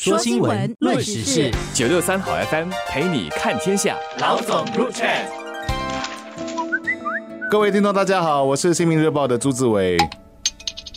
说新闻，论时事，九六三好 FM 陪你看天下。老总入场。各位听众，大家好，我是新民日报的朱志伟。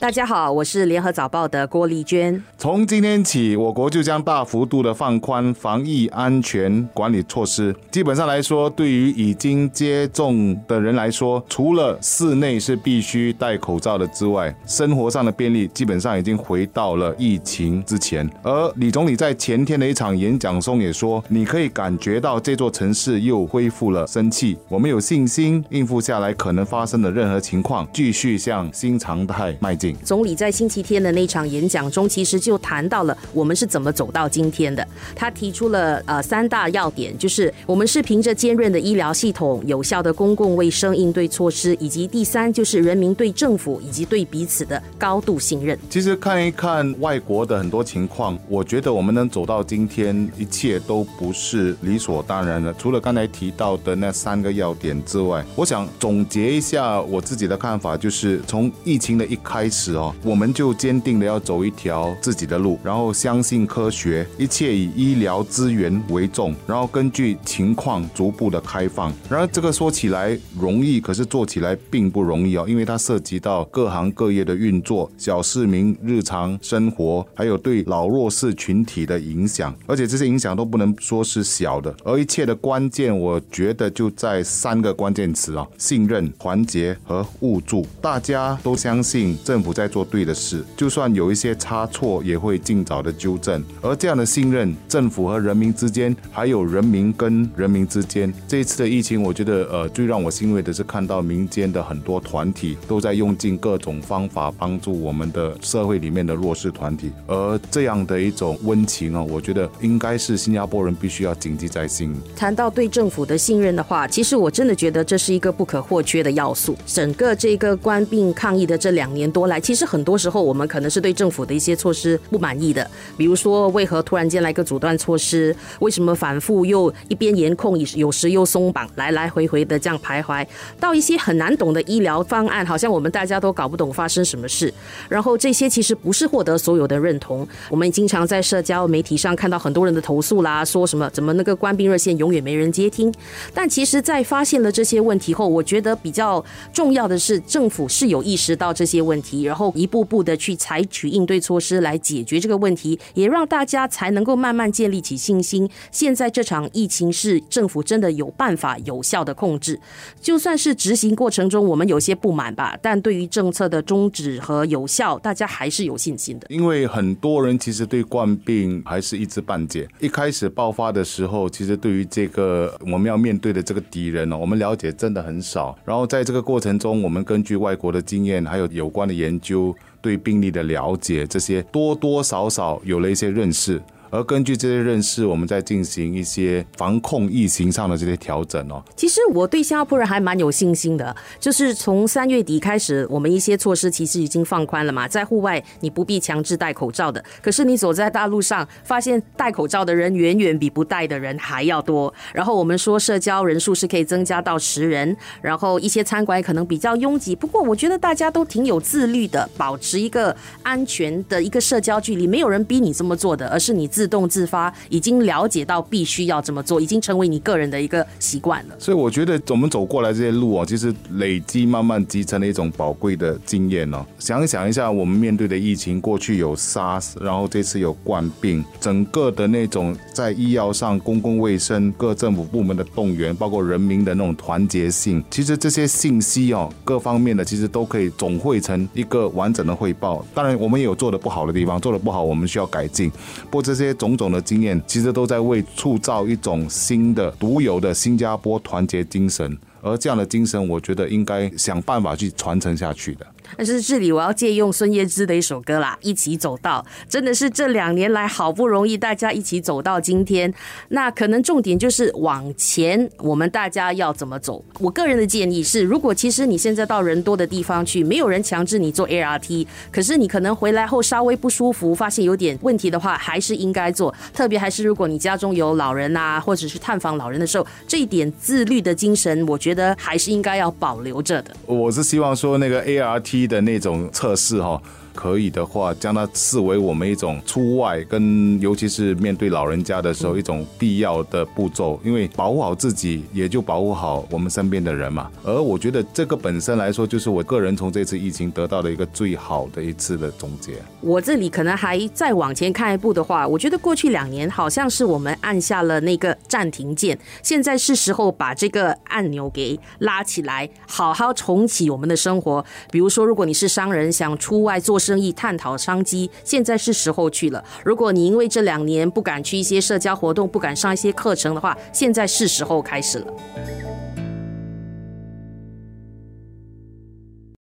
大家好，我是联合早报的郭丽娟。从今天起，我国就将大幅度的放宽防疫安全管理措施。基本上来说，对于已经接种的人来说，除了室内是必须戴口罩的之外，生活上的便利基本上已经回到了疫情之前。而李总理在前天的一场演讲中也说：“你可以感觉到这座城市又恢复了生气，我们有信心应付下来可能发生的任何情况，继续向新常态迈进。”总理在星期天的那场演讲中，其实就谈到了我们是怎么走到今天的。他提出了呃三大要点，就是我们是凭着坚韧的医疗系统、有效的公共卫生应对措施，以及第三就是人民对政府以及对彼此的高度信任。其实看一看外国的很多情况，我觉得我们能走到今天，一切都不是理所当然的。除了刚才提到的那三个要点之外，我想总结一下我自己的看法，就是从疫情的一开始。哦，我们就坚定的要走一条自己的路，然后相信科学，一切以医疗资源为重，然后根据情况逐步的开放。然而这个说起来容易，可是做起来并不容易哦，因为它涉及到各行各业的运作，小市民日常生活，还有对老弱势群体的影响，而且这些影响都不能说是小的。而一切的关键，我觉得就在三个关键词啊：信任、团结和互助。大家都相信政府在。做对的事，就算有一些差错，也会尽早的纠正。而这样的信任，政府和人民之间，还有人民跟人民之间，这一次的疫情，我觉得呃，最让我欣慰的是看到民间的很多团体都在用尽各种方法帮助我们的社会里面的弱势团体。而这样的一种温情啊，我觉得应该是新加坡人必须要谨记在心。谈到对政府的信任的话，其实我真的觉得这是一个不可或缺的要素。整个这个官病抗疫的这两年多来，其实很多时候我们可能是对政府的一些措施不满意的，比如说为何突然间来个阻断措施？为什么反复又一边严控，有时又松绑，来来回回的这样徘徊？到一些很难懂的医疗方案，好像我们大家都搞不懂发生什么事。然后这些其实不是获得所有的认同。我们经常在社交媒体上看到很多人的投诉啦，说什么怎么那个官兵热线永远没人接听。但其实，在发现了这些问题后，我觉得比较重要的是政府是有意识到这些问题，然后一步。步的去采取应对措施来解决这个问题，也让大家才能够慢慢建立起信心。现在这场疫情是政府真的有办法有效的控制，就算是执行过程中我们有些不满吧，但对于政策的宗旨和有效，大家还是有信心的。因为很多人其实对冠病还是一知半解。一开始爆发的时候，其实对于这个我们要面对的这个敌人呢，我们了解真的很少。然后在这个过程中，我们根据外国的经验，还有有关的研研究。对病例的了解，这些多多少少有了一些认识。而根据这些认识，我们在进行一些防控疫情上的这些调整哦。其实我对新加坡人还蛮有信心的，就是从三月底开始，我们一些措施其实已经放宽了嘛，在户外你不必强制戴口罩的。可是你走在大路上，发现戴口罩的人远远比不戴的人还要多。然后我们说社交人数是可以增加到十人，然后一些餐馆可能比较拥挤，不过我觉得大家都挺有自律的，保持一个安全的一个社交距离，没有人逼你这么做的，而是你自。自动自发，已经了解到必须要这么做，已经成为你个人的一个习惯了。所以我觉得我们走过来这些路啊，其实累积慢慢集成了一种宝贵的经验哦。想想一下，我们面对的疫情，过去有 SARS，然后这次有冠病，整个的那种在医药上、公共卫生、各政府部门的动员，包括人民的那种团结性，其实这些信息哦，各方面的其实都可以总汇成一个完整的汇报。当然，我们也有做的不好的地方，做的不好，我们需要改进。不过这些。种种的经验，其实都在为塑造一种新的、独有的新加坡团结精神。而这样的精神，我觉得应该想办法去传承下去的。但是这里我要借用孙燕姿的一首歌啦，《一起走到》，真的是这两年来好不容易大家一起走到今天。那可能重点就是往前，我们大家要怎么走？我个人的建议是，如果其实你现在到人多的地方去，没有人强制你做 ART，可是你可能回来后稍微不舒服，发现有点问题的话，还是应该做。特别还是如果你家中有老人啊，或者是探访老人的时候，这一点自律的精神，我觉觉得还是应该要保留着的。我是希望说那个 ART 的那种测试哈。可以的话，将它视为我们一种出外跟尤其是面对老人家的时候一种必要的步骤，因为保护好自己，也就保护好我们身边的人嘛。而我觉得这个本身来说，就是我个人从这次疫情得到的一个最好的一次的总结。我这里可能还再往前看一步的话，我觉得过去两年好像是我们按下了那个暂停键，现在是时候把这个按钮给拉起来，好好重启我们的生活。比如说，如果你是商人，想出外做生意、探讨商机，现在是时候去了。如果你因为这两年不敢去一些社交活动，不敢上一些课程的话，现在是时候开始了。